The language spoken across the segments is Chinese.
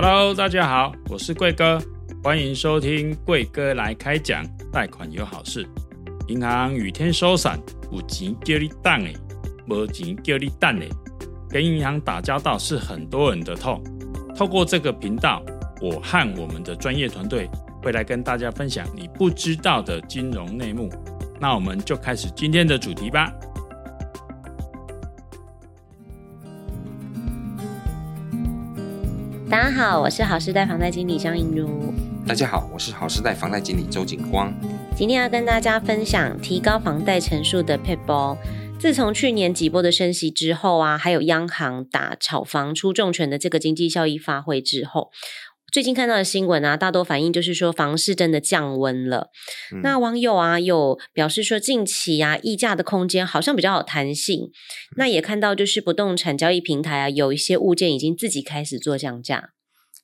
Hello，大家好，我是贵哥，欢迎收听贵哥来开讲，贷款有好事。银行雨天收伞，有钱叫你等诶，没钱叫你等诶。跟银行打交道是很多人的痛。透过这个频道，我和我们的专业团队会来跟大家分享你不知道的金融内幕。那我们就开始今天的主题吧。大家好，我是好时代房贷经理张映如。大家好，我是好时代房贷经理周景光。今天要跟大家分享提高房贷成数的 p a p e。自从去年几波的升息之后啊，还有央行打炒房出重拳的这个经济效益发挥之后，最近看到的新闻啊，大多反映就是说房市真的降温了。嗯、那网友啊有表示说，近期啊议价的空间好像比较有弹性。嗯、那也看到就是不动产交易平台啊，有一些物件已经自己开始做降价。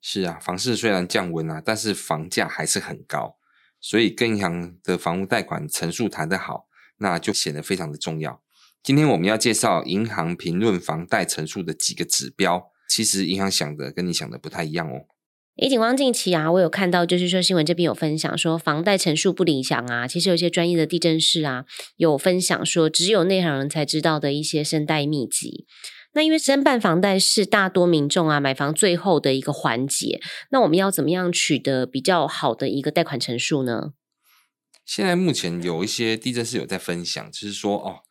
是啊，房市虽然降温啊，但是房价还是很高，所以跟银行的房屋贷款成数谈得好，那就显得非常的重要。今天我们要介绍银行评论房贷成数的几个指标，其实银行想的跟你想的不太一样哦。诶，景光近期啊，我有看到，就是说新闻这边有分享说房贷成数不理想啊，其实有一些专业的地震士啊有分享说，只有内行人才知道的一些申贷秘籍。那因为申办房贷是大多民众啊买房最后的一个环节，那我们要怎么样取得比较好的一个贷款成数呢？现在目前有一些地震士有在分享，就是说哦。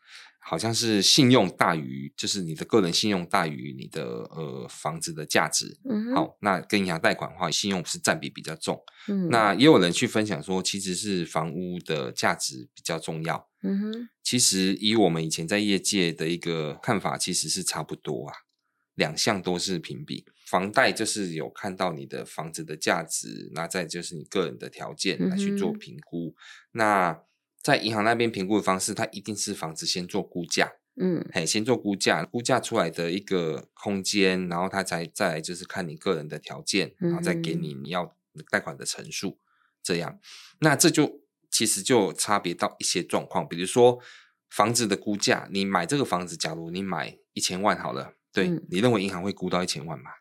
好像是信用大于，就是你的个人信用大于你的呃房子的价值。嗯，好，那跟银行贷款的话，信用是占比比较重。嗯，那也有人去分享说，其实是房屋的价值比较重要。嗯哼，其实以我们以前在业界的一个看法，其实是差不多啊，两项都是评比。房贷就是有看到你的房子的价值，那再就是你个人的条件来去做评估。嗯、那在银行那边评估的方式，它一定是房子先做估价，嗯，嘿，先做估价，估价出来的一个空间，然后它才再来就是看你个人的条件，然后再给你你要贷款的成数，这样，那这就其实就差别到一些状况，比如说房子的估价，你买这个房子，假如你买一千万好了，对，嗯，你认为银行会估到一千万吗？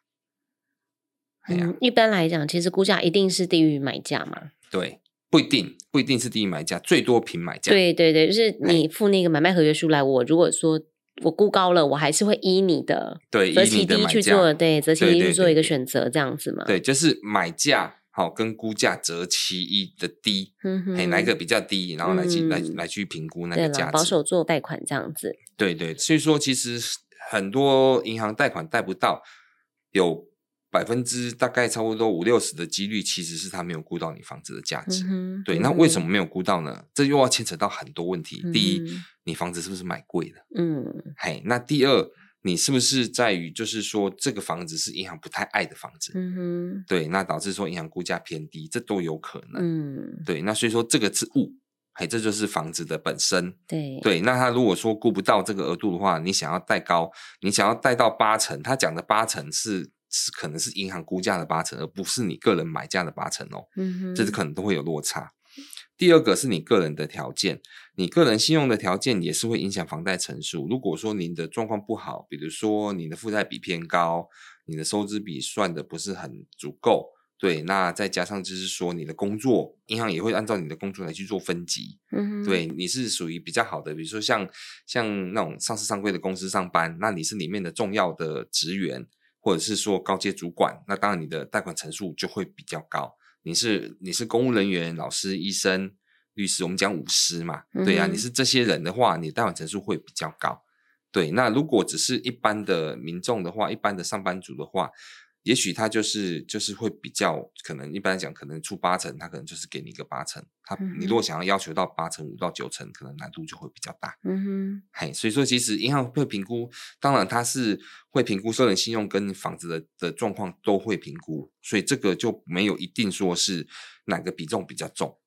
嗯，一般来讲，其实估价一定是低于买价嘛，对。不一定，不一定是第一买家，最多平买家。对对对，就是你付那个买卖合约书来，我如果说我估高了，我还是会依你的对择期低去做，对择期低去做一个选择，这样子嘛。对，就是买价好跟估价择其一的低，嗯哼，哪一个比较低，然后来去来来去评估那个价值，保守做贷款这样子。对对，所以说其实很多银行贷款贷不到有。百分之大概差不多五六十的几率，其实是他没有估到你房子的价值。嗯、对，那为什么没有估到呢？这又要牵扯到很多问题。嗯、第一，你房子是不是买贵了？嗯，嘿，那第二，你是不是在于就是说这个房子是银行不太爱的房子？嗯哼，对，那导致说银行估价偏低，这都有可能。嗯，对，那所以说这个是物，嘿，这就是房子的本身。对，对，那他如果说估不到这个额度的话，你想要贷高，你想要贷到八成，他讲的八成是。是可能是银行估价的八成，而不是你个人买价的八成哦。嗯哼，这是可能都会有落差。第二个是你个人的条件，你个人信用的条件也是会影响房贷成数。如果说您的状况不好，比如说你的负债比偏高，你的收支比算的不是很足够，对，那再加上就是说你的工作，银行也会按照你的工作来去做分级。嗯哼，对，你是属于比较好的，比如说像像那种上市上柜的公司上班，那你是里面的重要的职员。或者是说高阶主管，那当然你的贷款成数就会比较高。你是你是公务人员、老师、医生、律师，我们讲五师嘛，嗯、对呀、啊，你是这些人的话，你贷款成数会比较高。对，那如果只是一般的民众的话，一般的上班族的话。也许他就是就是会比较可能，一般来讲可能出八成，他可能就是给你一个八成。他你如果想要要求到八成五到九成，可能难度就会比较大。嗯哼，嘿，所以说其实银行会评估，当然他是会评估个人信用跟房子的的状况都会评估，所以这个就没有一定说是哪个比重比较重。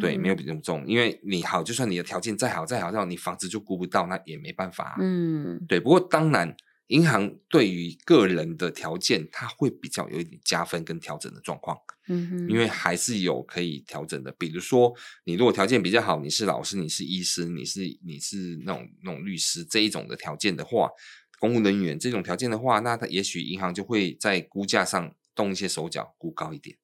对，没有比重重，因为你好，就算你的条件再好再好，让你房子就估不到，那也没办法啊。嗯，对，不过当然。银行对于个人的条件，它会比较有一点加分跟调整的状况，嗯哼，因为还是有可以调整的。比如说，你如果条件比较好，你是老师，你是医师，你是你是那种那种律师这一种的条件的话，公务人员这种条件的话，那他也许银行就会在估价上动一些手脚，估高一点。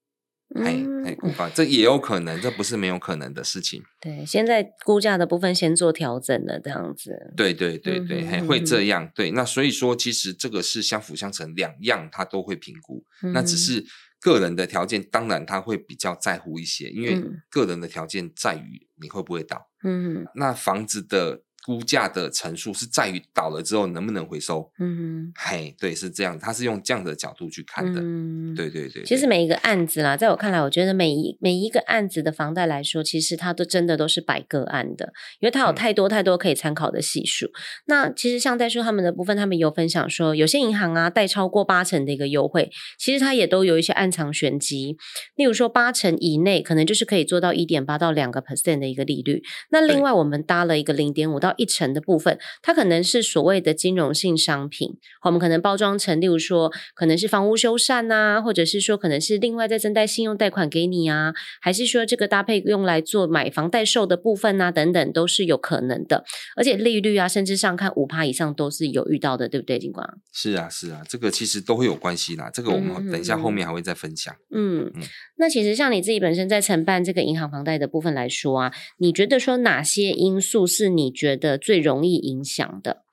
哎哎，估高，这也有可能，这不是没有可能的事情。对，现在估价的部分先做调整了，这样子。对对对对，还、嗯、会这样。对，那所以说，其实这个是相辅相成，两样他都会评估。嗯、那只是个人的条件，当然他会比较在乎一些，因为个人的条件在于你会不会倒。嗯，那房子的。估价的陈述是在于倒了之后能不能回收？嗯哼，嘿，对，是这样，他是用这样的角度去看的。嗯，对对对。其实每一个案子啦，在我看来，我觉得每一每一个案子的房贷来说，其实它都真的都是百个案的，因为它有太多太多可以参考的系数。嗯、那其实像代数他们的部分，他们有分享说，有些银行啊贷超过八成的一个优惠，其实它也都有一些暗藏玄机。例如说八成以内，可能就是可以做到一点八到两个 percent 的一个利率。那另外我们搭了一个零点五到一成的部分，它可能是所谓的金融性商品，我们可能包装成，例如说可能是房屋修缮啊，或者是说可能是另外再增贷信用贷款给你啊，还是说这个搭配用来做买房代售的部分啊，等等都是有可能的，而且利率啊，甚至上看五趴以上都是有遇到的，对不对？警官是啊，是啊，这个其实都会有关系啦，这个我们等一下后面还会再分享。嗯嗯，那其实像你自己本身在承办这个银行房贷的部分来说啊，你觉得说哪些因素是你觉得最容易影响的，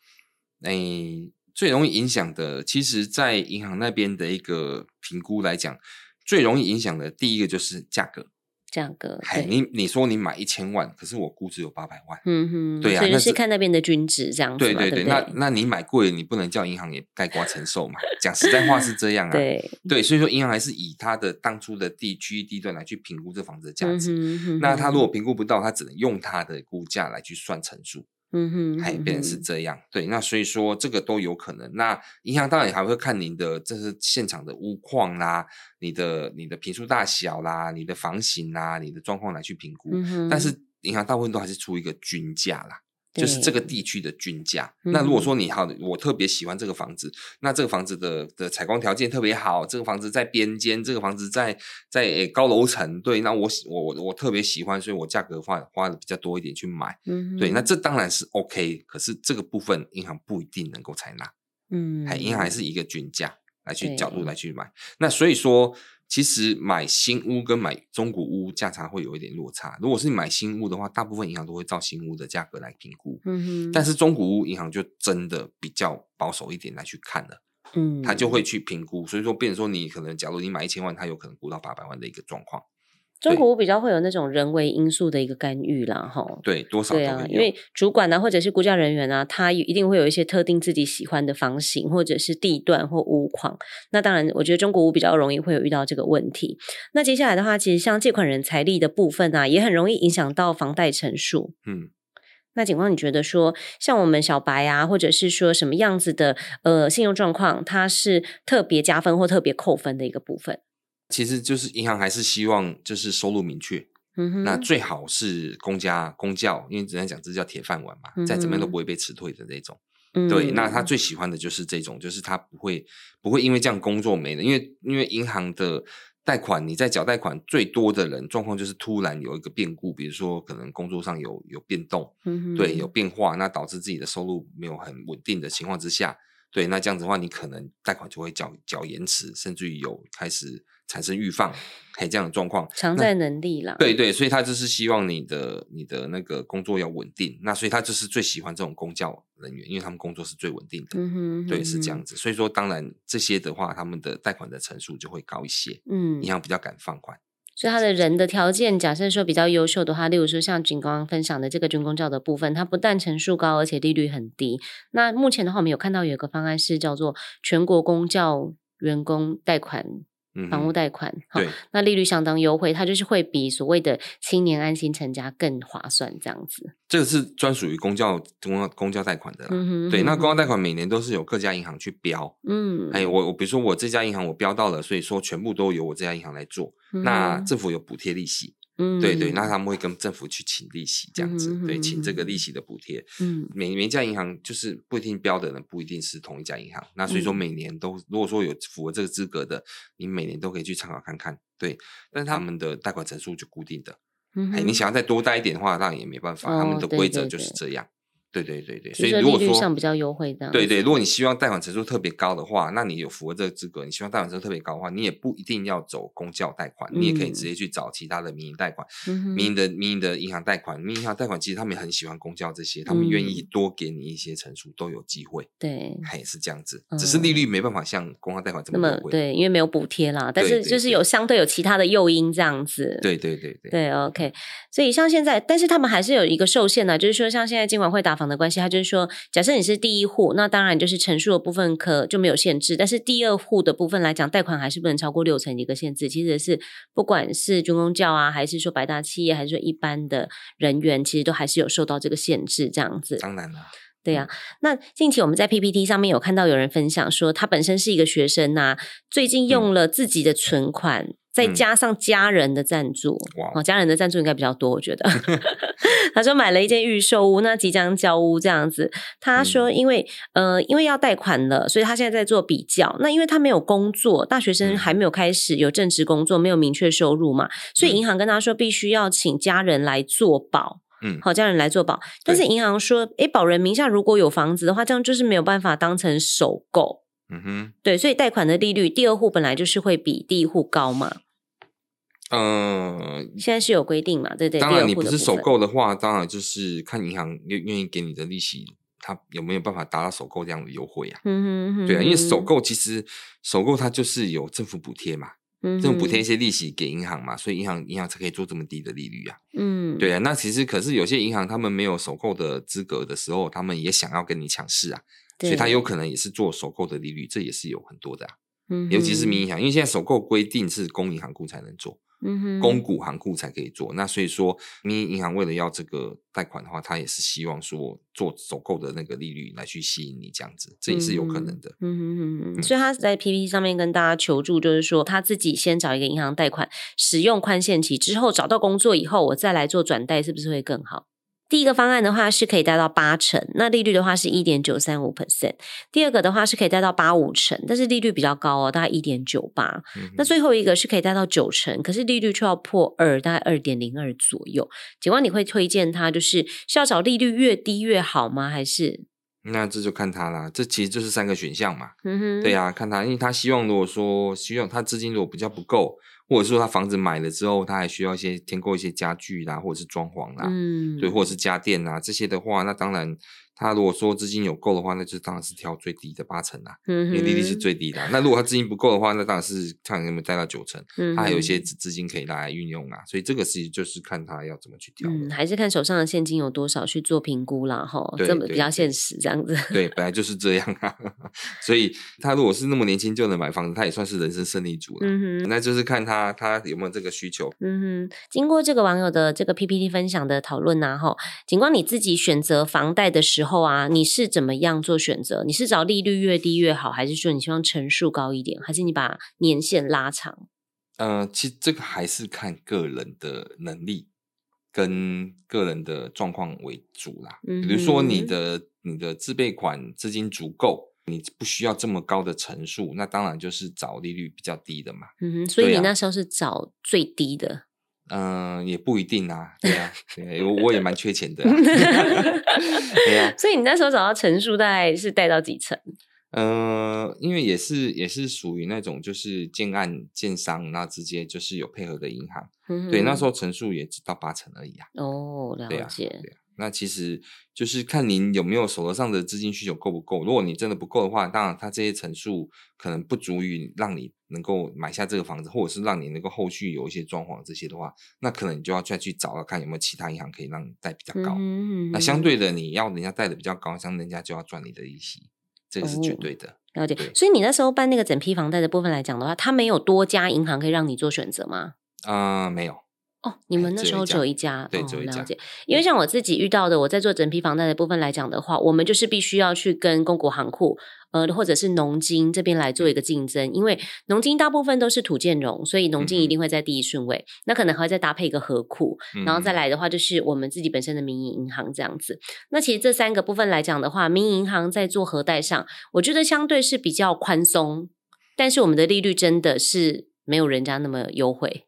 诶、欸，最容易影响的，其实，在银行那边的一个评估来讲，最容易影响的第一个就是价格。价格，你你说你买一千万，可是我估值有八百万，嗯哼，对呀、啊，所以是看那边的均值这样子，对对对，对对那那你买贵了，你不能叫银行也盖瓜承受嘛？讲实在话是这样啊，对对，所以说银行还是以它的当初的地区域地段来去评估这房子的价值，嗯哼，那他如果评估不到，他只能用他的估价来去算成数。嗯哼，还变成是这样，对，那所以说这个都有可能。那银行当然还会看您的这是现场的屋况啦，你的你的平数大小啦，你的房型啦，你的状况来去评估。但是银行大部分都还是出一个均价啦。就是这个地区的均价。那如果说你好，我特别喜欢这个房子，那这个房子的的采光条件特别好，这个房子在边间，这个房子在在诶高楼层，对，那我我我我特别喜欢，所以我价格花花的比较多一点去买，嗯，对，那这当然是 OK，可是这个部分银行不一定能够采纳，嗯，还银行还是。一个均价来去角度。来去买，那所以说。其实买新屋跟买中古屋价差会有一点落差。如果是你买新屋的话，大部分银行都会照新屋的价格来评估。嗯哼。但是中古屋银行就真的比较保守一点来去看了。嗯。他就会去评估，所以说，变成说你可能，假如你买一千万，他有可能估到八百万的一个状况。中国屋比较会有那种人为因素的一个干预啦，哈。对，多少。对啊，因为主管呢、啊，或者是估价人员啊，他一定会有一些特定自己喜欢的房型，或者是地段或屋况。那当然，我觉得中国屋比较容易会有遇到这个问题。那接下来的话，其实像借款人财力的部分啊，也很容易影响到房贷成数。嗯。那警方，你觉得说，像我们小白啊，或者是说什么样子的呃信用状况，它是特别加分或特别扣分的一个部分？其实就是银行还是希望就是收入明确，嗯哼，那最好是公家公教，因为只能讲这叫铁饭碗嘛，嗯、再怎么样都不会被辞退的那种。嗯、对，那他最喜欢的就是这种，就是他不会不会因为这样工作没了，因为因为银行的贷款你在缴贷款最多的人状况就是突然有一个变故，比如说可能工作上有有变动，嗯哼，对，有变化，那导致自己的收入没有很稳定的情况之下，对，那这样子的话，你可能贷款就会缴缴延迟，甚至于有开始。产生预放，还有这样的状况，偿债能力啦。对对，所以他就是希望你的你的那个工作要稳定，那所以他就是最喜欢这种公教人员，因为他们工作是最稳定的。嗯哼，对，是这样子。所以说，当然这些的话，他们的贷款的成数就会高一些。嗯，银行比较敢放款。所以他的人的条件，假设说比较优秀的话，例如说像军刚分享的这个军工教的部分，它不但成数高，而且利率很低。那目前的话，我们有看到有一个方案是叫做全国公教员工贷款。房屋贷款，对，那利率相当优惠，它就是会比所谓的青年安心成家更划算，这样子。这个是专属于公教公公教贷款的啦，嗯哼，对，那公教贷。款每年都是有各家银行去标，嗯，哎我我比如说我这家银行我标到了，所以说全部都由我这家银行来做，嗯、那政府有补贴利息。嗯，对对，那他们会跟政府去请利息，这样子，嗯、对，请这个利息的补贴。嗯，每每家银行就是不一定标的人不一定是同一家银行，那所以说每年都如果说有符合这个资格的，你每年都可以去参考看看。对，但是他们的贷款成数就固定的，嗯，你想要再多贷一点的话，那也没办法，哦、他们的规则就是这样。对对对对，所以如果说上比较优惠的，对对，如果你希望贷款成数特别高的话，那你有符合这个资格，你希望贷款成数特别高的话，你也不一定要走公教贷款，嗯、你也可以直接去找其他的民营贷款，嗯、民营的民营的银行贷款，民营银行贷款其实他们也很喜欢公教这些，他们愿意多给你一些成数都有机会，对，还是这样子，只是利率没办法像公教贷款这么优惠，对，因为没有补贴啦，但是就是有相对有其他的诱因这样子，对对对对，对，OK，所以像现在，但是他们还是有一个受限的，就是说像现在金管会打房的关系，他就是说。假设你是第一户，那当然就是成数的部分可就没有限制，但是第二户的部分来讲，贷款还是不能超过六成的一个限制。其实是不管是军工教啊，还是说百大企业，还是说一般的人员，其实都还是有受到这个限制。这样子，当然了，对呀、啊。那近期我们在 PPT 上面有看到有人分享说，他本身是一个学生呐、啊，最近用了自己的存款。嗯再加上家人的赞助，哦、嗯，家人的赞助应该比较多，我觉得。他说买了一间预售屋，那即将交屋这样子。他说因为、嗯、呃，因为要贷款了，所以他现在在做比较。那因为他没有工作，大学生还没有开始有正职工作，没有明确收入嘛，所以银行跟他说必须要请家人来做保。嗯，好，家人来做保。但是银行说，诶对，保人名下如果有房子的话，这样就是没有办法当成首购。嗯哼，对，所以贷款的利率，第二户本来就是会比第一户高嘛。嗯，呃、现在是有规定嘛？对对。当然，你不是首购的话，当然就是看银行愿愿意给你的利息，它有没有办法达到首购这样的优惠啊？嗯哼，哼，对啊，因为首购其实首购它就是有政府补贴嘛，嗯，政府补贴一些利息给银行嘛，所以银行银行才可以做这么低的利率啊。嗯，对啊，那其实可是有些银行他们没有首购的资格的时候，他们也想要跟你抢市啊。所以他有可能也是做首购的利率，这也是有很多的啊。嗯，尤其是民营银行，因为现在首购规定是公银行库才能做，嗯哼，公股行库才可以做。那所以说，民营银行为了要这个贷款的话，他也是希望说做首购的那个利率来去吸引你这样子，这也是有可能的。嗯哼嗯哼，所以他在 PPT 上面跟大家求助，就是说他自己先找一个银行贷款，使用宽限期之后找到工作以后，我再来做转贷，是不是会更好？第一个方案的话是可以贷到八成，那利率的话是一点九三五 percent。第二个的话是可以贷到八五成，但是利率比较高哦，大概一点九八。那最后一个是可以贷到九成，可是利率却要破二，大概二点零二左右。警官，你会推荐他就是是要找利率越低越好吗？还是？那这就看他啦，这其实就是三个选项嘛。嗯哼，对呀、啊，看他，因为他希望如果说希望他资金如果比较不够。或者是说他房子买了之后，他还需要一些添购一些家具啦，或者是装潢啦，嗯，对，或者是家电啦这些的话，那当然。他如果说资金有够的话，那就当然是挑最低的八成啦，嗯哼，因为利率是最低的。那如果他资金不够的话，那当然是看有没有贷到九成，嗯，他还有一些资资金可以拿来运用啊。所以这个其实就是看他要怎么去挑，嗯，还是看手上的现金有多少去做评估啦，哈，这么比较现实这样子。对，本来就是这样啊。所以他如果是那么年轻就能买房子，他也算是人生胜利组了。嗯哼，那就是看他他有没有这个需求。嗯哼，经过这个网友的这个 PPT 分享的讨论呐，哈，尽管你自己选择房贷的时候。后啊，你是怎么样做选择？你是找利率越低越好，还是说你希望成数高一点，还是你把年限拉长？呃，其实这个还是看个人的能力跟个人的状况为主啦。嗯，比如说你的你的自备款资金足够，你不需要这么高的成数，那当然就是找利率比较低的嘛。嗯哼，所以你那时候是找最低的。嗯、呃，也不一定啊，对啊，对，我我也蛮缺钱的、啊，对啊。所以你那时候找到陈数大概是贷到几成？嗯、呃，因为也是也是属于那种就是建案建商，然后直接就是有配合的银行，嗯、对，那时候陈数也只到八成而已啊。哦，了解。对啊，对啊。那其实就是看您有没有手头上的资金需求够不够。如果你真的不够的话，当然它这些层数可能不足以让你能够买下这个房子，或者是让你能够后续有一些装潢这些的话，那可能你就要再去找了看有没有其他银行可以让你贷比较高。嗯嗯，那相对的，你要人家贷的比较高，像人家就要赚你的利息，这个是绝对的。哦，了解。所以你那时候办那个整批房贷的部分来讲的话，它没有多家银行可以让你做选择吗？啊、呃，没有。哦，你们那时候只有一家，对，只有一家。了解。因为像我自己遇到的，我在做整批房贷的部分来讲的话，我们就是必须要去跟公股行库，呃，或者是农金这边来做一个竞争。因为农金大部分都是土建融，所以农金一定会在第一顺位。那可能还会再搭配一个合库，然后再来的话就是我们自己本身的民营银行这样子。那其实这三个部分来讲的话，民营银行在做核贷上，我觉得相对是比较宽松，但是我们的利率真的是没有人家那么优惠。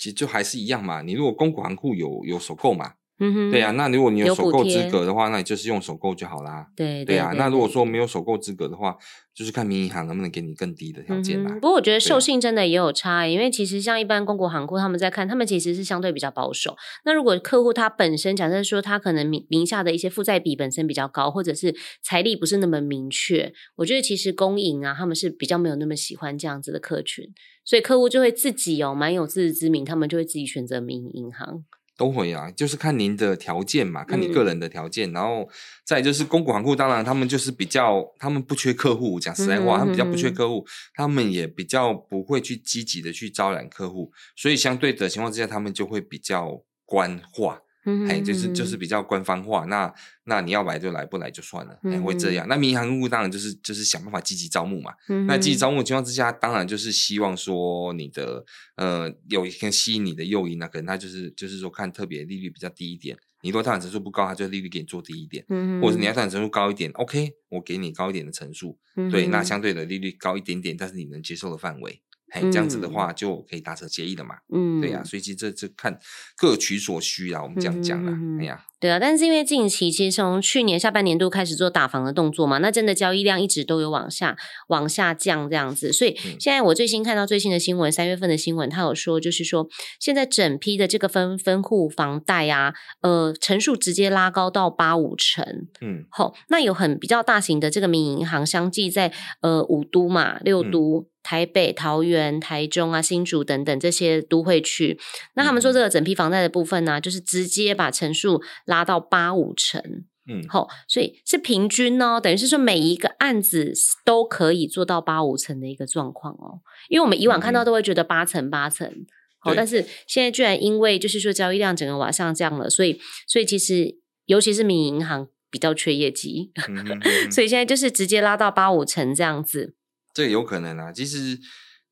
其实就还是一样嘛，你如果公股行库有有所购嘛，嗯哼，对啊，那如果你有首购资格的话，那你就是用首购就好啦。对对啊，那如果说没有首购资格的话，就是看民营银行能不能给你更低的条件啦。不过我觉得授信真的也有差，因为其实像一般公国行库他们在看，他们其实是相对比较保守。那如果客户他本身假设说他可能名名下的一些负债比本身比较高，或者是财力不是那么明确，我觉得其实公营啊，他们是比较没有那么喜欢这样子的客群，所以客户就会自己哦，蛮有自知之明，他们就会自己选择民营银行。都会啊，就是看您的条件嘛，看你个人的条件，嗯、然后再就是公股行库，当然他们就是比较，他们不缺客户，讲实在话，嗯、他们比较不缺客户，他们也比较不会去积极的去招揽客户，所以相对的情况之下，他们就会比较官话。嗯，哎，就是就是比较官方化，那那你要来就来，不来就算了，哎，会这样。那民营行库当然就是就是想办法积极招募嘛。嗯，那积极招募的情况之下，当然就是希望说你的呃有一个吸引你的诱因，那可能他就是就是说看特别利率比较低一点，你如果贷款成数不高，他就利率给你做低一点。嗯，或者是你要贷款成数高一点，OK，我给你高一点的成数，对，那相对的利率高一点点，但是你能接受的范围。嘿，这样子的话就可以达成协议了嘛。嗯，对呀、啊，所以其实这这看各取所需啊，我们这样讲啦。哎呀，对啊，但是因为近期其实从去年下半年度开始做打房的动作嘛，那真的交易量一直都有往下往下降这样子，所以现在我最新看到最新的新闻，三月份的新闻，他有说就是说现在整批的这个分分户房贷啊，呃，成数直接拉高到八五成。嗯，好，那有很比较大型的这个民营银行相继在呃五都嘛六都。嗯台北、桃园、台中啊、新竹等等这些都会区，那他们说这个整批房贷的部分呢、啊，就是直接把成数拉到八五成，嗯，好，所以是平均哦，等于是说每一个案子都可以做到八五成的一个状况哦。因为我们以往看到都会觉得八成八成，好，但是现在居然因为就是说交易量整个往上降了，所以所以其实尤其是民营银行比较缺业绩，所以现在就是直接拉到八五成这样子。这有可能啊，其实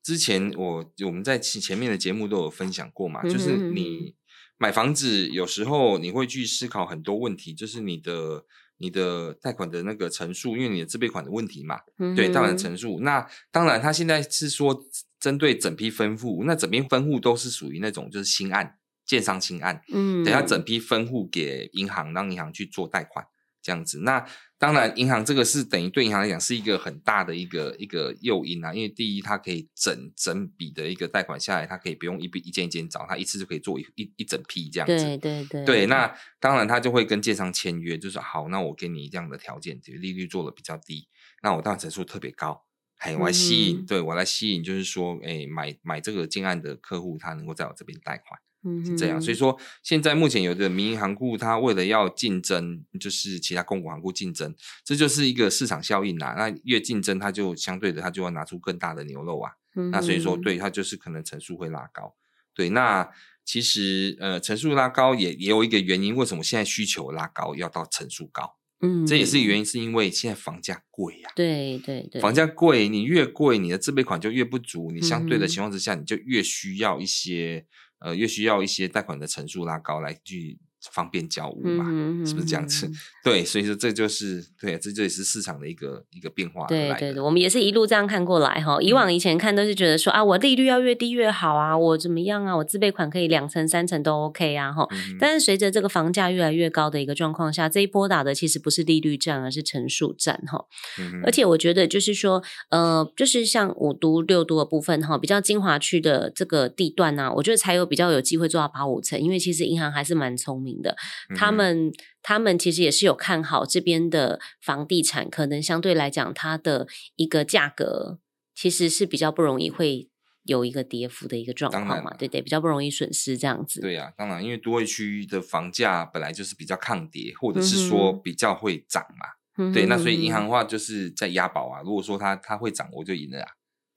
之前我我们在前面的节目都有分享过嘛，就是你买房子有时候你会去思考很多问题，就是你的你的贷款的那个成数，因为你的自备款的问题嘛，对，贷款的成数。那当然，他现在是说针对整批分户，那整批分户都是属于那种就是新案，建商新案，嗯，等下整批分户给银行，让银行去做贷款。这样子，那当然，银行这个是等于对银行来讲是一个很大的一个一个诱因啊。因为第一，它可以整整笔的一个贷款下来，它可以不用一笔一件一件找，它一次就可以做一一一整批这样子。对对对。对，那当然，他就会跟建商签约，就是好，那我给你这样的条件，就利率做的比较低，那我当然成数特别高，嘿，我来吸引，嗯、对我来吸引，就是说，哎，买买这个建案的客户，他能够在我这边贷款。嗯，是这样，所以说现在目前有的民营行库，它为了要竞争，就是其他公股行库竞争，这就是一个市场效应啦。那越竞争，它就相对的，它就要拿出更大的牛肉啊。嗯，那所以说，对它就是可能成数会拉高。对，那其实呃，成数拉高也也有一个原因，为什么现在需求拉高要到成数高？嗯，这也是原因，是因为现在房价贵呀。对对对，房价贵，你越贵，你的自备款就越不足，你相对的情况之下，你就越需要一些。呃，越需要一些贷款的成数拉高来去方便交屋嘛，嗯、是不是这样子？嗯、对，所以说这就是对，这就也是市场的一个一个变化。对对对，我们也是一路这样看过来哈。以往以前看都是觉得说、嗯、啊，我利率要越低越好啊，我怎么样啊，我自备款可以两成三成都 OK 啊哈。嗯、但是随着这个房价越来越高的一个状况下，这一波打的其实不是利率战，而是成数战哈。嗯、而且我觉得就是说，呃，就是像五都六都的部分哈，比较精华区的这个地段呢、啊，我觉得才有比较有机会做到八五成，因为其实银行还是蛮聪明的，他们他们其实也是有看好这边的房地产，可能相对来讲，它的一个价格其实是比较不容易会有一个跌幅的一个状况嘛，对对，比较不容易损失这样子。对呀、啊，当然，因为都会区的房价本来就是比较抗跌，或者是说比较会涨嘛，嗯、对，那所以银行的话就是在押宝啊，如果说它它会涨，我就赢了啊。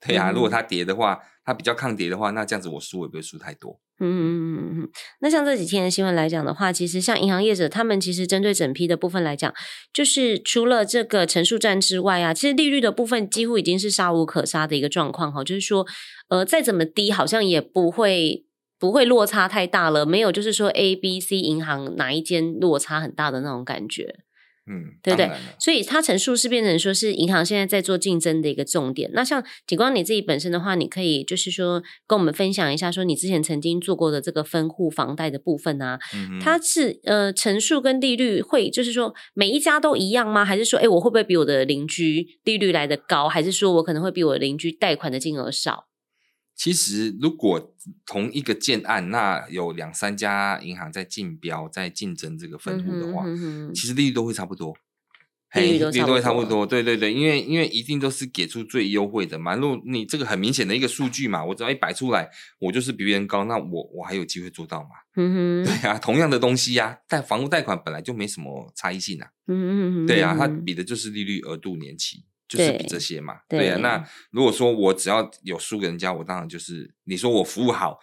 对啊，如果它跌的话，它比较抗跌的话，那这样子我输也不会输太多。嗯嗯嗯嗯嗯。那像这几天的新闻来讲的话，其实像银行业者，他们其实针对整批的部分来讲，就是除了这个陈述战之外啊，其实利率的部分几乎已经是杀无可杀的一个状况哈。就是说，呃，再怎么低，好像也不会不会落差太大了，没有就是说 A、B、C 银行哪一间落差很大的那种感觉。嗯，对不对？所以它陈述是变成说是银行现在在做竞争的一个重点。那像景光你自己本身的话，你可以就是说跟我们分享一下，说你之前曾经做过的这个分户房贷的部分啊，嗯、它是呃陈述跟利率会就是说每一家都一样吗？还是说，哎，我会不会比我的邻居利率来的高？还是说我可能会比我的邻居贷款的金额少？其实，如果同一个建案，那有两三家银行在竞标、在竞争这个分户的话，嗯、哼哼哼其实利率都会差不多，利率都会差不多。对对对，因为因为一定都是给出最优惠的嘛。如果你这个很明显的一个数据嘛，我只要一摆出来，我就是比别人高，那我我还有机会做到嘛？嗯哼，对啊，同样的东西呀、啊，但房屋贷款本来就没什么差异性啊。嗯哼哼，对啊，它比的就是利率、额度、年期。就是比这些嘛，对，对啊。那如果说我只要有输给人家，我当然就是你说我服务好，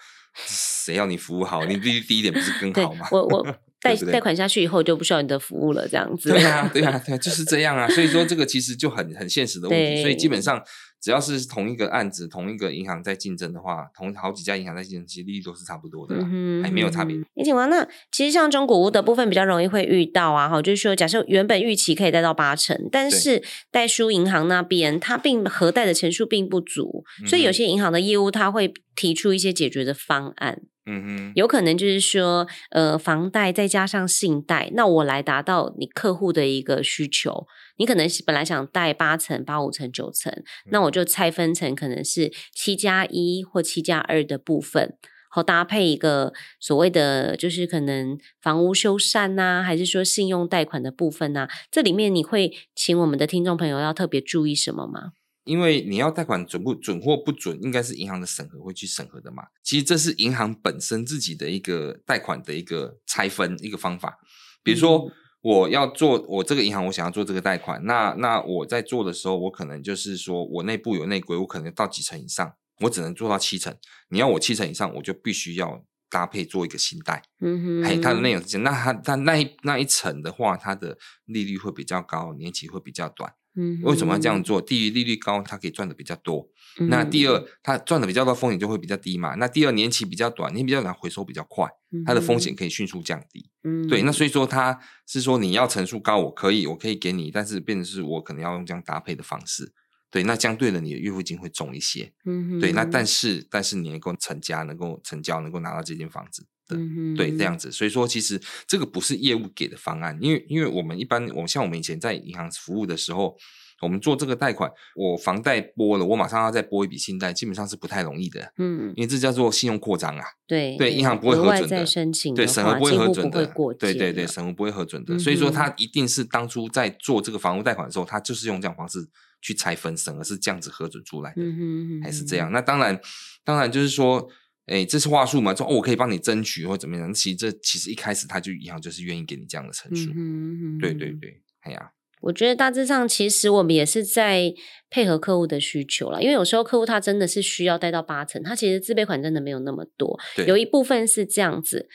谁要你服务好？你利率低一点不是更好吗？我我贷贷款下去以后就不需要你的服务了，这样子。对啊，对啊，对啊，就是这样啊。所以说这个其实就很很现实的问题。所以基本上。只要是同一个案子，同一个银行在竞争的话，同好几家银行在竞争，其实利率都是差不多的，嗯，还没有差别。李景光，那其实像中古屋的部分比较容易会遇到啊，哈，就是说，假设原本预期可以贷到八成，但是代书银行那边它并核贷的成数并不足，所以有些银行的业务它会提出一些解决的方案。嗯哼，有可能就是说，呃，房贷再加上信贷，那我来达到你客户的一个需求。你可能是本来想贷八成、八五成、九成，那我就拆分成可能是七加一或七加二的部分，好搭配一个所谓的就是可能房屋修缮呐、啊，还是说信用贷款的部分呐、啊？这里面你会请我们的听众朋友要特别注意什么吗？因为你要贷款准不准或不准，应该是银行的审核会去审核的嘛。其实这是银行本身自己的一个贷款的一个拆分一个方法，比如说。嗯我要做我这个银行，我想要做这个贷款，那那我在做的时候，我可能就是说我内部有内规，我可能到几成以上，我只能做到七成。你要我七成以上，我就必须要搭配做一个信贷。嗯哼，哎，它的内容是那它它那一那一层的话，它的利率会比较高，年期会比较短。嗯，为什么要这样做？第一，利率高，它可以赚的比较多。嗯、那第二，它赚的比较多，风险就会比较低嘛。那第二，年期比较短，年期比较短，回收比较快，它的风险可以迅速降低。嗯，对。那所以说，它是说你要成数高，我可以，我可以给你，但是变成是我可能要用这样搭配的方式。对，那相对的，你的月付金会重一些。嗯，对。那但是，但是你能够成家，能够成交，能够拿到这间房子。嗯、对，这样子，所以说其实这个不是业务给的方案，因为因为我们一般，我们像我们以前在银行服务的时候，我们做这个贷款，我房贷拨了，我马上要再拨一笔信贷，基本上是不太容易的，嗯，因为这叫做信用扩张啊，对对，银行不会核准的，申请的对，审核不会核准的，对对对，审核不会核准的，所以说他一定是当初在做这个房屋贷款的时候，他就是用这样方式去拆分审核是这样子核准出来的，嗯，还是这样，那当然当然就是说。哎，这是话术嘛？说哦，我可以帮你争取或怎么样？其实这其实一开始他就银行就是愿意给你这样的陈述。嗯，对对对，哎呀，我觉得大致上其实我们也是在配合客户的需求啦，因为有时候客户他真的是需要贷到八成，他其实自备款真的没有那么多。有一部分是这样子，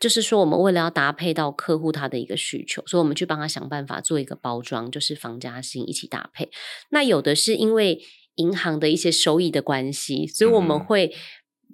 就是说我们为了要搭配到客户他的一个需求，所以我们去帮他想办法做一个包装，就是房加薪一起搭配。那有的是因为银行的一些收益的关系，所以我们会。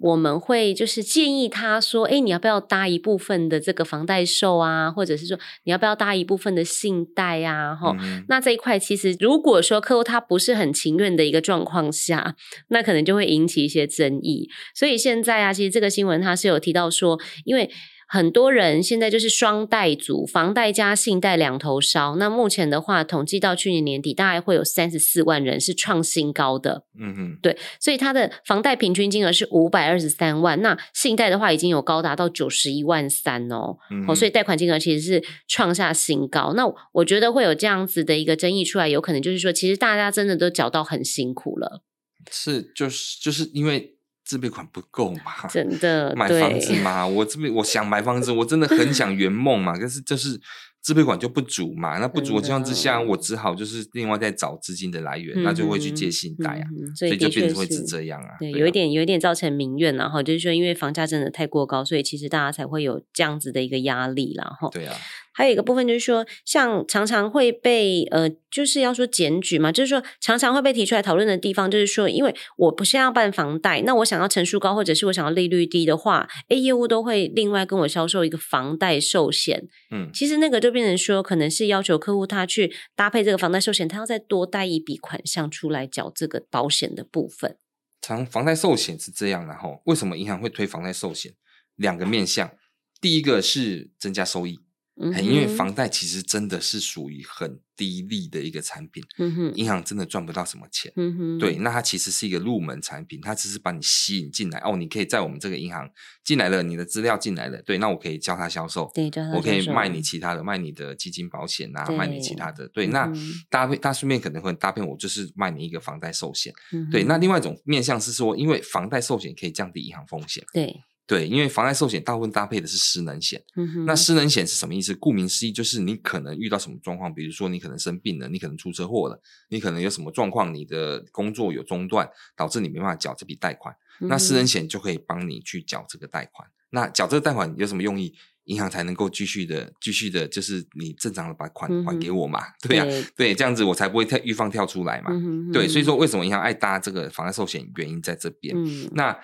嗯我们会就是建议他说：“哎，你要不要搭一部分的这个房贷售啊？或者是说你要不要搭一部分的信贷啊？哈、嗯，那这一块其实如果说客户他不是很情愿的一个状况下，那可能就会引起一些争议。所以现在啊，其实这个新闻他是有提到说，因为。很多人现在就是双贷族，房贷加信贷两头烧。那目前的话，统计到去年年底，大概会有三十四万人是创新高的。嗯哼，对，所以他的房贷平均金额是五百二十三万，那信贷的话已经有高达到九十一万三哦。嗯，哦，所以贷款金额其实是创下新高。那我觉得会有这样子的一个争议出来，有可能就是说，其实大家真的都缴到很辛苦了。是，就是就是因为。自备款不够嘛？真的买房子嘛？我这边我想买房子，我真的很想圆梦嘛。但是就是自备款就不足嘛。那不足的情况之下，我只好就是另外再找资金的来源，那就会去借信贷啊。所以就变成会是这样啊。对，有一点有一点造成民怨，然后就是说，因为房价真的太过高，所以其实大家才会有这样子的一个压力，然后对啊。还有一个部分就是说，像常常会被呃，就是要说检举嘛，就是说常常会被提出来讨论的地方，就是说，因为我不是要办房贷，那我想要成数高，或者是我想要利率低的话，A 业务都会另外跟我销售一个房贷寿险。嗯，其实那个就变成说，可能是要求客户他去搭配这个房贷寿险，他要再多贷一笔款项出来缴这个保险的部分。常房贷寿险是这样然后，为什么银行会推房贷寿险？两个面向，第一个是增加收益。嗯，因为房贷其实真的是属于很低利的一个产品，嗯哼，银行真的赚不到什么钱，嗯哼，对，那它其实是一个入门产品，它只是把你吸引进来，哦，你可以在我们这个银行进来了，你的资料进来了，对，那我可以教他销售，对，我可以卖你。其他的，卖你的基金保险啊，卖你其他的，对，那搭配，他顺便可能会搭配我，就是卖你一个房贷寿险，嗯，对，那另外一种面向是说，因为房贷寿险可以降低银行风险，对。对，因为房贷寿险大部分搭配的是失能险。嗯哼。那失能险是什么意思？顾名思义，就是你可能遇到什么状况，比如说你可能生病了，你可能出车祸了，你可能有什么状况，你的工作有中断，导致你没办法缴这笔贷款。嗯、那失能险就可以帮你去缴这个贷款。那缴这个贷款有什么用意？银行才能够继续的、继续的，就是你正常的把款还给我嘛？嗯、对呀、啊，对，这样子我才不会跳预放跳出来嘛。嗯、对，所以说为什么银行爱搭这个房贷寿险，原因在这边。嗯、那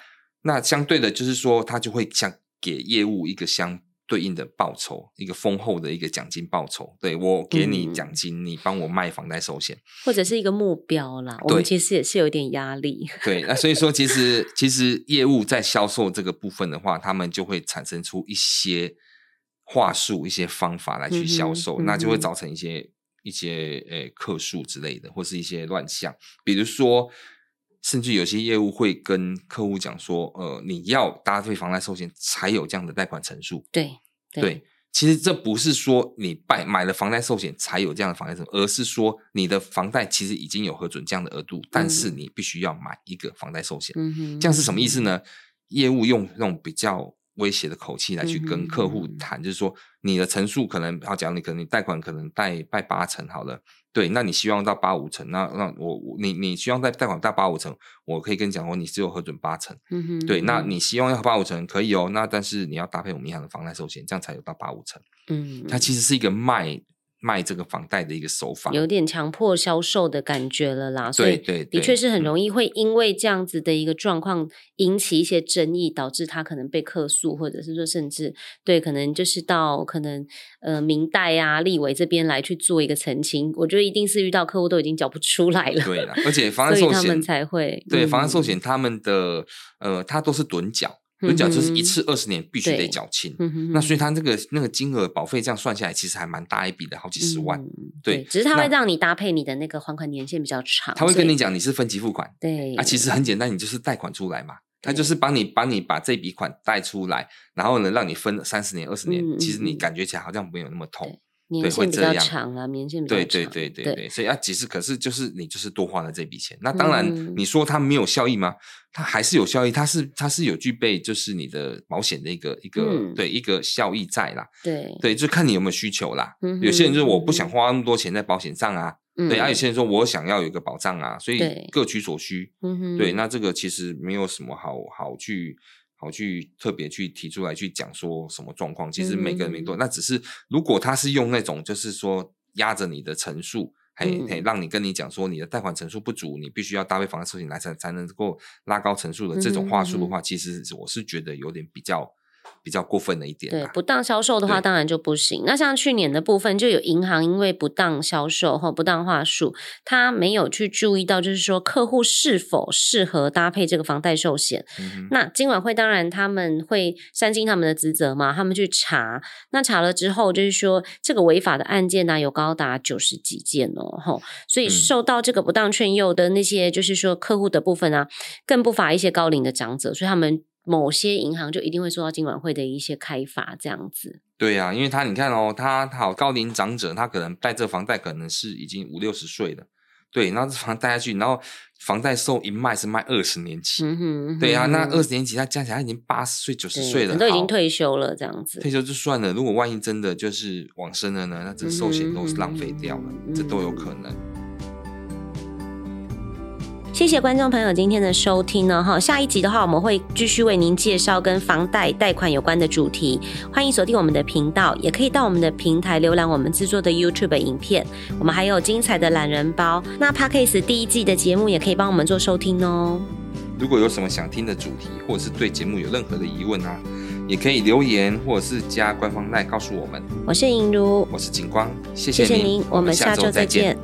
那相对的，就是说他就会像。给业务一个相对应的报酬，一个丰厚的一个奖金报酬。对，我给你奖金，嗯、你帮我卖房贷寿险，或者是一个目标啦。我们其实也是有点压力。对，那所以说，其实 其实业务在销售这个部分的话，他们就会产生出一些话术、一些方法来去销售，嗯、那就会造成一些一些呃客诉之类的，或是一些乱象，比如说。甚至有些业务会跟客户讲说，呃，你要搭配房贷寿险才有这样的贷款陈述。对对，对，其实这不是说你买买了房贷寿险才有这样的房贷成，而是说你的房贷其实已经有核准这样的额度，嗯，但是你必须要买一个房贷寿险。嗯哼，这样是什么意思呢？业务用那种比较威胁的口气来去跟客户谈，嗯，就是说你的成数可能，好讲你可能你贷款可能贷贷八成好了。对，那你希望到八五成，那那我你你希望贷贷款到八五成，我可以跟你讲说，你只有核准八成。嗯哼。对，那你希望要八五成可以哦，那但是你要搭配我们银行的房贷寿险，这样才有到八五成。嗯。它其实是一个卖。卖这个房贷的一个手法，有点强迫销售的感觉了啦。对对，的确是很容易会因为这样子的一个状况引起一些争议，导致他可能被客诉，或者是说甚至对可能就是到可能呃明代啊、立委这边来去做一个澄清。我觉得一定是遇到客户都已经缴不出来了。对了，而且房 贷寿险他们才会对房贷寿险他们的呃，他都是趸缴。趸缴就是一次二十年必须得缴清，那所以他那个那个金额保费这样算下来，其实还蛮大一笔的，好几十万。嗯、对，只是他会让你搭配你的那个还款年限比较长，他会跟你讲你是分期付款。对，啊，其实很简单，你就是贷款出来嘛，他就是帮你帮你把这笔款贷出来，然后呢让你分三十年、二十年，嗯，其实你感觉起来好像没有那么痛。年限比较长啊，年限比较长。对对对对对，所以啊，其实可是就是你就是多花了这笔钱。那当然，你说它没有效益吗？它还是有效益，它是它是有具备就是你的保险的一个一个、嗯、对一个效益在啦。对对，就看你有没有需求啦。嗯、有些人就是我不想花那么多钱在保险上啊。嗯、对啊，有些人说我想要有一个保障啊，所以各取所需。对，对，那这个其实没有什么好好去。好，去特别去提出来去讲说什么状况，其实每个人没多、嗯，那只是如果他是用那种就是说压着你的层数，还、嗯、还让你跟你讲说你的贷款层数不足，你必须要搭配房贷寿险来才才能够拉高层数的这种话术的话、嗯，其实我是觉得有点比较。比较过分的一点，对不当销售的话，当然就不行。那像去年的部分，就有银行因为不当销售或不当话术，他没有去注意到，就是说客户是否适合搭配这个房贷寿险。嗯、那金管会当然他们会三尽他们的职责嘛，他们去查。那查了之后，就是说这个违法的案件呢、啊，有高达九十几件哦，吼。所以受到这个不当劝诱的那些，就是说客户的部分啊，更不乏一些高龄的长者，所以他们。某些银行就一定会受到金管会的一些开罚，这样子。对呀、啊，因为他你看哦，他好高龄长者，他可能贷这房贷可能是已经五六十岁了，对，然后这房贷下去，然后房贷售一卖是卖二十年期，嗯哼，对啊，那二十年期他加起来已经八十岁九十岁了，都已经退休了，这样子。退休就算了，如果万一真的就是往生了呢，那这寿险都是浪费掉了，嗯、这都有可能。谢谢谢观众朋友今天的收听呢，哈，下一集的话我们会继续为您介绍跟房贷贷款有关的主题，欢迎锁定我们的频道，也可以到我们的平台浏览我们制作的 YouTube 影片，我们还有精彩的懒人包，那 Podcast 第一季的节目也可以帮我们做收听哦。如果有什么想听的主题，或者是对节目有任何的疑问啊，也可以留言或者是加官方 LINE 告诉我们。我是颖如，我是景光，谢谢您，我们下周再见。